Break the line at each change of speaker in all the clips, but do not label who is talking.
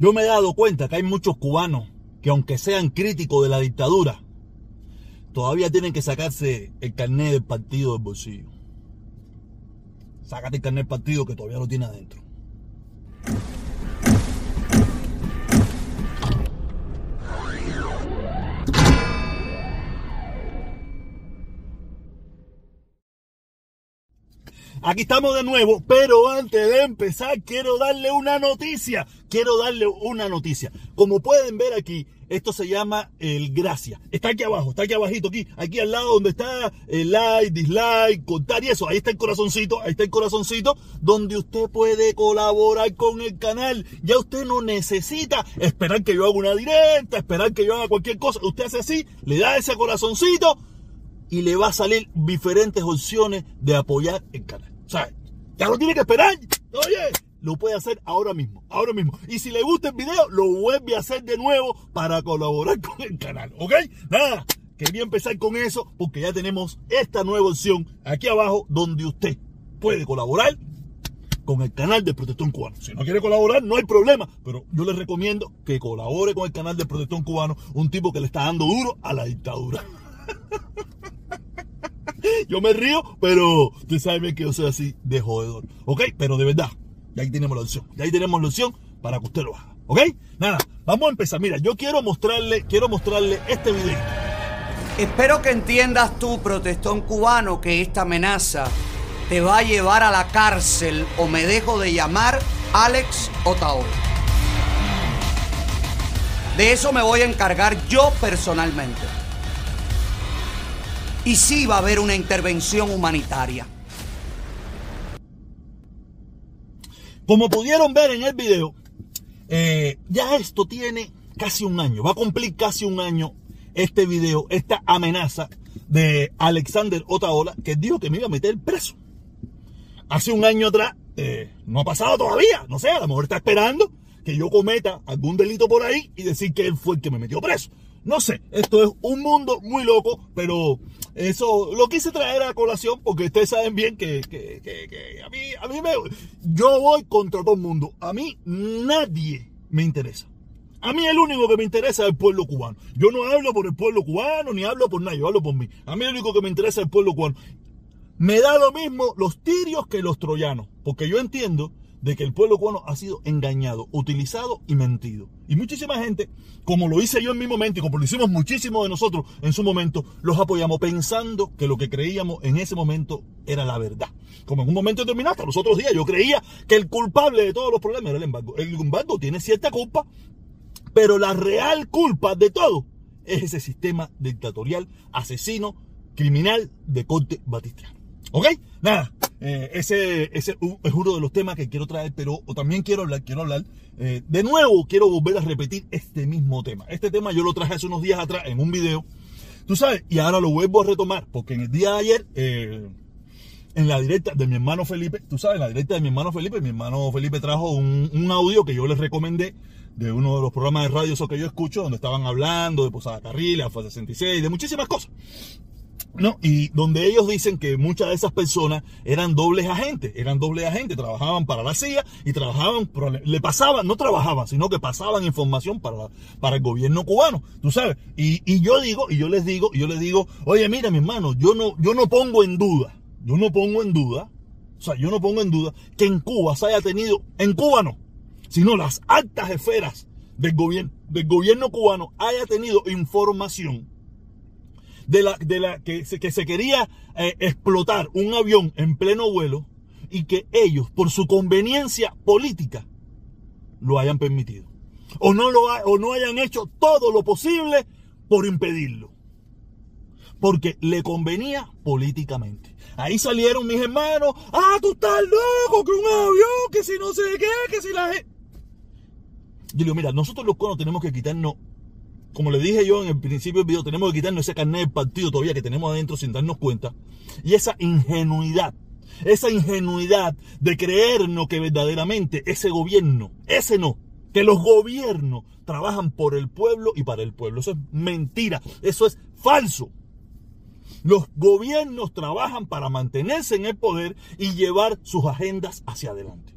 Yo me he dado cuenta que hay muchos cubanos que aunque sean críticos de la dictadura, todavía tienen que sacarse el carnet del partido del bolsillo. Sácate el carnet del partido que todavía lo tiene adentro. Aquí estamos de nuevo, pero antes de empezar quiero darle una noticia. Quiero darle una noticia. Como pueden ver aquí, esto se llama el Gracia. Está aquí abajo, está aquí abajito, aquí, aquí al lado donde está el like, dislike, contar y eso. Ahí está el corazoncito, ahí está el corazoncito donde usted puede colaborar con el canal. Ya usted no necesita esperar que yo haga una directa, esperar que yo haga cualquier cosa. Usted hace así, le da ese corazoncito y le va a salir diferentes opciones de apoyar el canal. O sea, ya no tiene que esperar. Oye, lo puede hacer ahora mismo, ahora mismo. Y si le gusta el video, lo vuelve a hacer de nuevo para colaborar con el canal, ¿ok? Nada, quería empezar con eso porque ya tenemos esta nueva opción aquí abajo donde usted puede colaborar con el canal de Protestón Cubano. Si no quiere colaborar, no hay problema, pero yo les recomiendo que colabore con el canal de Protestón Cubano, un tipo que le está dando duro a la dictadura. Yo me río, pero usted sabe bien que yo soy así de jodedor. ¿Ok? Pero de verdad, ya ahí tenemos la opción. Ya ahí tenemos la opción para que usted lo haga. ¿Ok? Nada, vamos a empezar. Mira, yo quiero mostrarle, quiero mostrarle este video.
Espero que entiendas tú, protestón cubano, que esta amenaza te va a llevar a la cárcel o me dejo de llamar Alex Otaola. De eso me voy a encargar yo personalmente y sí va a haber una intervención humanitaria.
Como pudieron ver en el video, eh, ya esto tiene casi un año, va a cumplir casi un año este video, esta amenaza de Alexander Otaola, que dijo que me iba a meter preso. Hace un año atrás, eh, no ha pasado todavía, no sé, a lo mejor está esperando que yo cometa algún delito por ahí y decir que él fue el que me metió preso. No sé, esto es un mundo muy loco, pero eso lo quise traer a colación porque ustedes saben bien que, a mí, a mí me, yo voy contra todo el mundo. A mí nadie me interesa. A mí el único que me interesa es el pueblo cubano. Yo no hablo por el pueblo cubano ni hablo por nadie, yo hablo por mí. A mí el único que me interesa es el pueblo cubano. Me da lo mismo los tirios que los troyanos, porque yo entiendo de que el pueblo cubano ha sido engañado, utilizado y mentido. Y muchísima gente, como lo hice yo en mi momento y como lo hicimos muchísimos de nosotros en su momento, los apoyamos pensando que lo que creíamos en ese momento era la verdad. Como en un momento determinado, hasta los otros días, yo creía que el culpable de todos los problemas era el embargo. El embargo tiene cierta culpa, pero la real culpa de todo es ese sistema dictatorial, asesino, criminal de corte batistiano. ¿Ok? Nada, eh, ese, ese es uno de los temas que quiero traer, pero también quiero hablar, quiero hablar. Eh, de nuevo, quiero volver a repetir este mismo tema. Este tema yo lo traje hace unos días atrás en un video, tú sabes, y ahora lo vuelvo a retomar, porque en el día de ayer, eh, en la directa de mi hermano Felipe, tú sabes, en la directa de mi hermano Felipe, mi hermano Felipe trajo un, audio que yo les recomendé de uno de los programas de radio esos que yo escucho, donde estaban hablando de Posada Carril, AFA 66, de muchísimas cosas. ¿No? Y donde ellos dicen que muchas de esas personas eran dobles agentes, eran dobles agentes, trabajaban para la CIA y trabajaban, le pasaban, no trabajaban, sino que pasaban información para, para el gobierno cubano, tú sabes. Y, y, yo digo, y yo les digo, y yo les digo, oye, mira, mi hermano, yo no, yo no pongo en duda, yo no pongo en duda, o sea, yo no pongo en duda que en Cuba se haya tenido, en Cuba no, sino las altas esferas del gobierno, del gobierno cubano haya tenido información de la, de la que, se, que se quería eh, explotar un avión en pleno vuelo y que ellos, por su conveniencia política, lo hayan permitido. O no, lo o no hayan hecho todo lo posible por impedirlo. Porque le convenía políticamente. Ahí salieron mis hermanos. Ah, tú estás loco, que un avión, que si no sé qué, que si la gente. Yo digo, mira, nosotros los cubanos tenemos que quitarnos como le dije yo en el principio del video, tenemos que quitarnos ese carnet del partido todavía que tenemos adentro sin darnos cuenta. Y esa ingenuidad, esa ingenuidad de creernos que verdaderamente ese gobierno, ese no, que los gobiernos trabajan por el pueblo y para el pueblo. Eso es mentira, eso es falso. Los gobiernos trabajan para mantenerse en el poder y llevar sus agendas hacia adelante.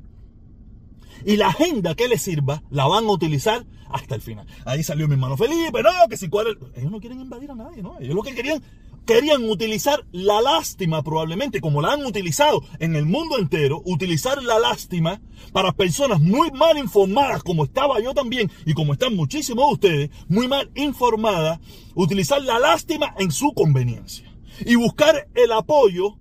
Y la agenda que les sirva la van a utilizar hasta el final. Ahí salió mi hermano Felipe, no, que si cuál... Ellos no quieren invadir a nadie, ¿no? Ellos lo que querían querían utilizar la lástima probablemente, como la han utilizado en el mundo entero, utilizar la lástima para personas muy mal informadas, como estaba yo también y como están muchísimos de ustedes, muy mal informadas, utilizar la lástima en su conveniencia y buscar el apoyo,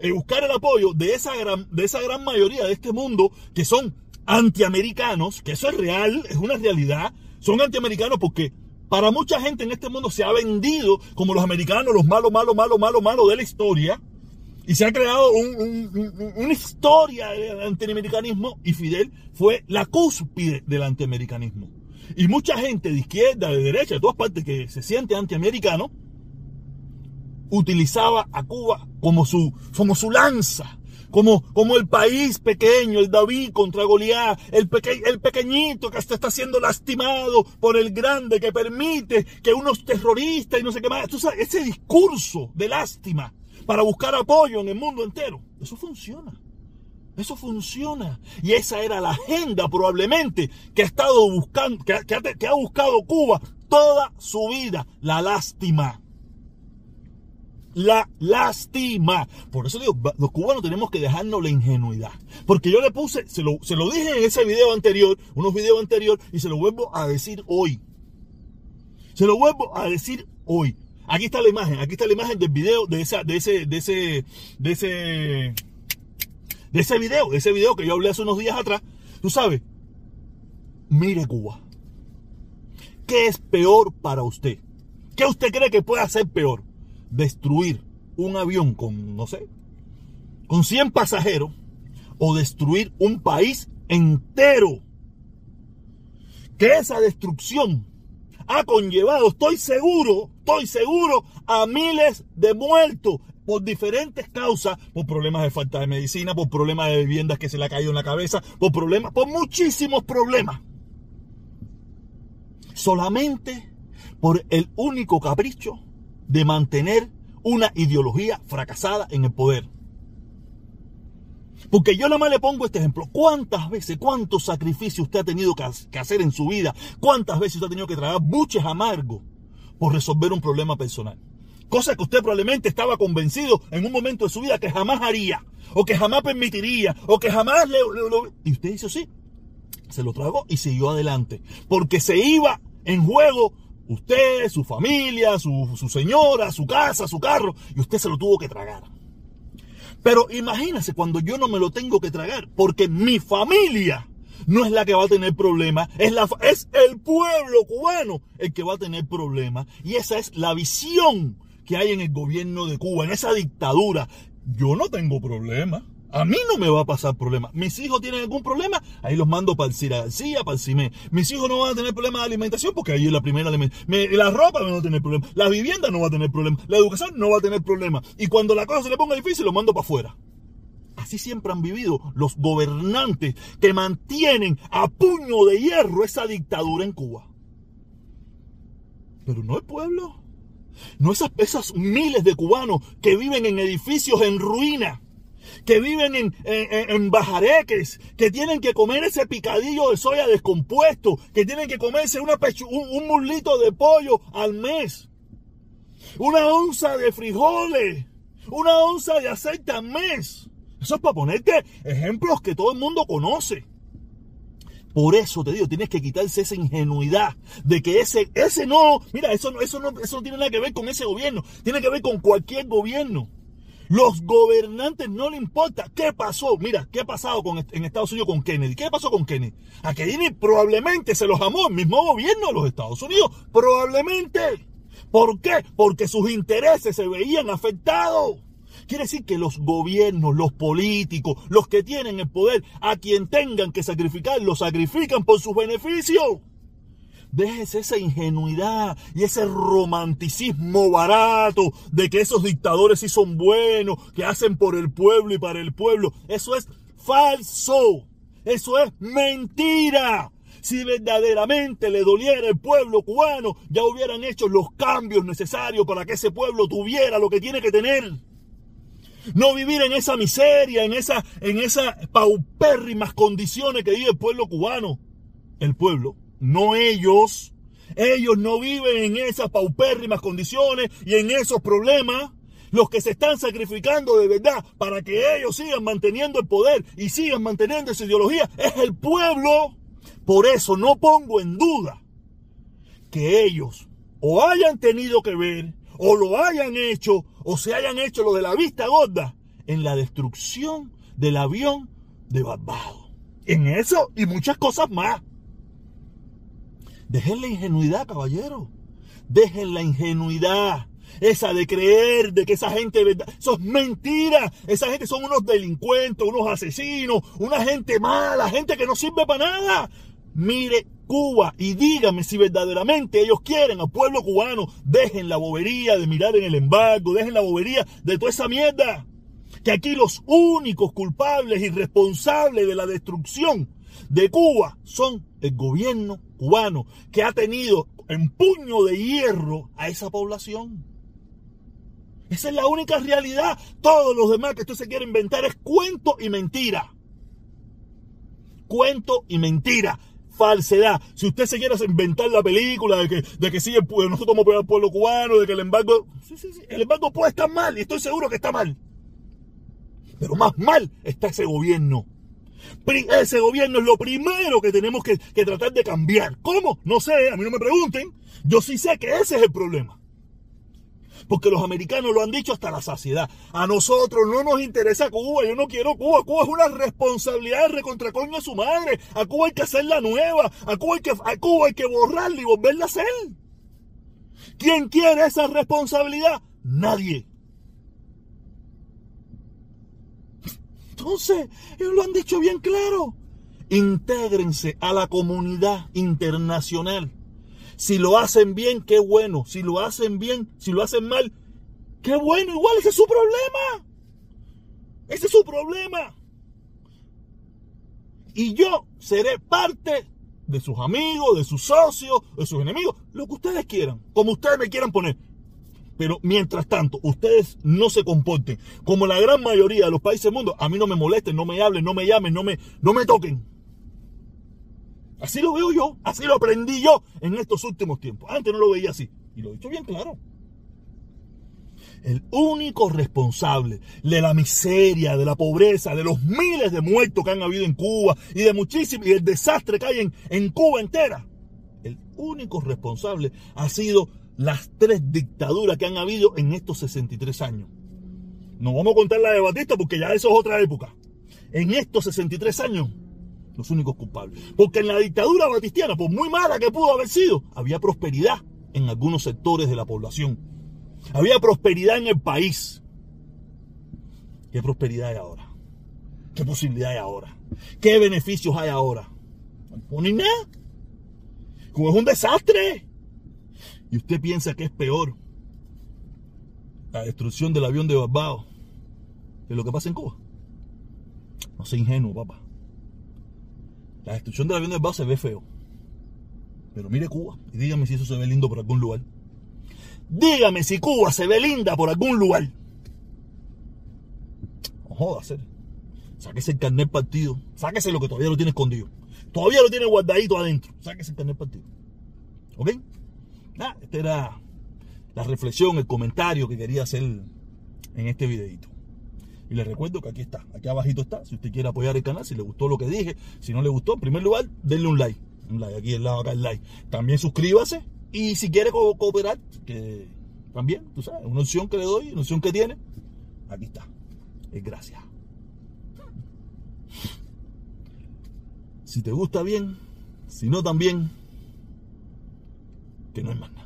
y buscar el apoyo de esa gran, de esa gran mayoría de este mundo que son antiamericanos, que eso es real, es una realidad, son antiamericanos porque para mucha gente en este mundo se ha vendido como los americanos, los malos, malos, malos, malos, malos de la historia. Y se ha creado una historia del antiamericanismo y Fidel fue la cúspide del antiamericanismo. Y mucha gente de izquierda, de derecha, de todas partes que se siente antiamericano, utilizaba a Cuba como su, como su lanza, como, como el país pequeño, el David contra Goliat, el, el pequeñito que hasta está siendo lastimado por el grande que permite que unos terroristas y no sé qué más. ese discurso de lástima para buscar apoyo en el mundo entero, eso funciona. Eso funciona. Y esa era la agenda probablemente que ha estado buscando, que, que ha buscado Cuba toda su vida, la lástima la lástima. Por eso digo, los cubanos tenemos que dejarnos la ingenuidad. Porque yo le puse, se lo, se lo dije en ese video anterior, unos videos anteriores, y se lo vuelvo a decir hoy. Se lo vuelvo a decir hoy. Aquí está la imagen, aquí está la imagen del video de esa, de ese, de ese, de ese, de ese video, de ese video que yo hablé hace unos días atrás. Tú sabes, mire Cuba. ¿Qué es peor para usted? ¿Qué usted cree que puede ser peor? Destruir un avión con, no sé, con 100 pasajeros o destruir un país entero. Que esa destrucción ha conllevado, estoy seguro, estoy seguro, a miles de muertos por diferentes causas, por problemas de falta de medicina, por problemas de viviendas que se le ha caído en la cabeza, por problemas, por muchísimos problemas. Solamente por el único capricho de mantener una ideología fracasada en el poder. Porque yo nada más le pongo este ejemplo. ¿Cuántas veces, cuántos sacrificios usted ha tenido que hacer en su vida? ¿Cuántas veces usted ha tenido que tragar buches amargos por resolver un problema personal? Cosa que usted probablemente estaba convencido en un momento de su vida que jamás haría, o que jamás permitiría, o que jamás le... Y usted hizo sí. Se lo tragó y siguió adelante. Porque se iba en juego Usted, su familia, su, señora, su casa, su carro, y usted se lo tuvo que tragar. Pero imagínese cuando yo no me lo tengo que tragar, porque mi familia no es la que va a tener problemas, es, la, es el pueblo cubano el que va a tener problemas. Y esa es la visión que hay en el gobierno de Cuba, en esa dictadura. Yo no tengo problemas. A mí no me va a pasar problema. Mis hijos tienen algún problema, ahí los mando para el Cira para el CIME. Mis hijos no van a tener problema de alimentación porque ahí es la primera alimentación. La ropa no va a tener problema. La vivienda no va a tener problema. La educación no va a tener problema. Y cuando la cosa se le ponga difícil, los mando para afuera. Así siempre han vivido los gobernantes que mantienen a puño de hierro esa dictadura en Cuba. Pero no el pueblo. No esas, esas miles de cubanos que viven en edificios en ruina que viven en, en, bajareques, que tienen que comer ese picadillo de soya descompuesto, que tienen que comerse una un, un mulito de pollo al mes, una onza de frijoles, una onza de aceite al mes. Eso es para ponerte ejemplos que todo el mundo conoce. Por eso te digo, tienes que quitarse esa ingenuidad de que ese, ese no, mira, eso, eso, no, eso no tiene nada que ver con ese gobierno, tiene que ver con cualquier gobierno. Los gobernantes no le importa qué pasó. Mira, qué ha pasado con, en Estados Unidos con Kennedy. ¿Qué pasó con Kennedy? A Kennedy probablemente se los amó el mismo gobierno de los Estados Unidos. Probablemente. ¿Por qué? Porque sus intereses se veían afectados. Quiere decir que los gobiernos, los políticos, los que tienen el poder, a quien tengan que sacrificar, lo sacrifican por sus beneficios. Déjese esa ingenuidad y ese romanticismo barato de que esos dictadores sí son buenos, que hacen por el pueblo y para el pueblo. Eso es falso. Eso es mentira. Si verdaderamente le doliera el pueblo cubano, ya hubieran hecho los cambios necesarios para que ese pueblo tuviera lo que tiene que tener. No vivir en esa miseria, en esa, en esas paupérrimas condiciones que vive el pueblo cubano. El pueblo, no ellos. Ellos no viven en esas paupérrimas condiciones y en esos problemas. Los que se están sacrificando de verdad para que ellos sigan manteniendo el poder y sigan manteniendo esa ideología es el pueblo. Por eso no pongo en duda que ellos o hayan tenido que ver o lo hayan hecho o se hayan hecho lo de la vista gorda en la destrucción del avión de Barbados. En eso y muchas cosas más. Dejen la ingenuidad, caballero. Dejen la ingenuidad. Esa de creer de que esa gente, ¿verdad? Eso es mentira. Esa gente son unos delincuentes, unos asesinos, una gente mala, gente que no sirve para nada. Mire Cuba y dígame si verdaderamente ellos quieren al pueblo cubano. Dejen la bobería de mirar en el embargo, dejen la bobería de toda esa mierda. Que aquí los únicos culpables y responsables de la destrucción de Cuba son el gobierno cubano, que ha tenido en puño de hierro a esa población. Esa es la única realidad. Todos los demás que usted se quiere inventar es cuento y mentira. Cuento y mentira falsedad. Si usted se quiere inventar la película de que, de que sí, nosotros somos el pueblo cubano, de que el embargo. Sí, sí, sí. El embargo puede estar mal y estoy seguro que está mal. Pero más mal está ese gobierno. Ese gobierno es lo primero que tenemos que, tratar de cambiar. ¿Cómo? No sé, a mí no me pregunten. Yo sí sé que ese es el problema porque los americanos lo han dicho hasta la saciedad. A nosotros no nos interesa Cuba, yo no quiero Cuba. Cuba es una responsabilidad recontracoño a su madre. A Cuba hay que hacerla nueva, a Cuba hay que, a Cuba hay que borrarla y volverla a hacer. ¿Quién quiere esa responsabilidad? Nadie. Entonces, ellos lo han dicho bien claro. Intégrense a la comunidad internacional. Si lo hacen bien, qué bueno. Si lo hacen bien, si lo hacen mal, qué bueno. Igual ese es su problema. Ese es su problema. Y yo seré parte de sus amigos, de sus socios, de sus enemigos, lo que ustedes quieran, como ustedes me quieran poner. Pero mientras tanto, ustedes no se comporten como la gran mayoría de los países del mundo. A mí no me molesten, no me hablen, no me llamen, no me, no me toquen. Así lo veo yo, así lo aprendí yo en estos últimos tiempos. Antes no lo veía así. Y lo he dicho bien claro. El único responsable de la miseria, de la pobreza, de los miles de muertos que han habido en Cuba y de muchísimos, y el desastre que hay en, en Cuba entera. El único responsable ha sido las tres dictaduras que han habido en estos 63 años. No vamos a contar la de Batista porque ya eso es otra época. En estos 63 años los únicos culpables. Porque en la dictadura batistiana, por muy mala que pudo haber sido, había prosperidad en algunos sectores de la población. Había prosperidad en el país. ¿Qué prosperidad hay ahora? ¿Qué posibilidad hay ahora? ¿Qué beneficios hay ahora? No nada. Como es un desastre. Y usted piensa que es peor la destrucción del avión de Barbados que lo que pasa en Cuba. No sea ingenuo, papá. La destrucción del avión de base se ve feo. Pero mire Cuba y dígame si eso se ve lindo por algún lugar. Dígame si Cuba se ve linda por algún lugar. No joda, hacer. Sáquese el carnet partido. Sáquese lo que todavía lo tiene escondido. Todavía lo tiene guardadito adentro. Sáquese el carnet partido. ¿Ok? Nada, esta era la reflexión, el comentario que quería hacer en este videito. Y les recuerdo que aquí está, aquí abajito está, si usted quiere apoyar el canal, si le gustó lo que dije, si no le gustó, en primer lugar, denle un like. Un like, aquí al lado acá el like. También suscríbase y si quiere cooperar, que también, tú sabes, una opción que le doy, una opción que tiene, aquí está. Es gracias. Si te gusta bien, si no también, que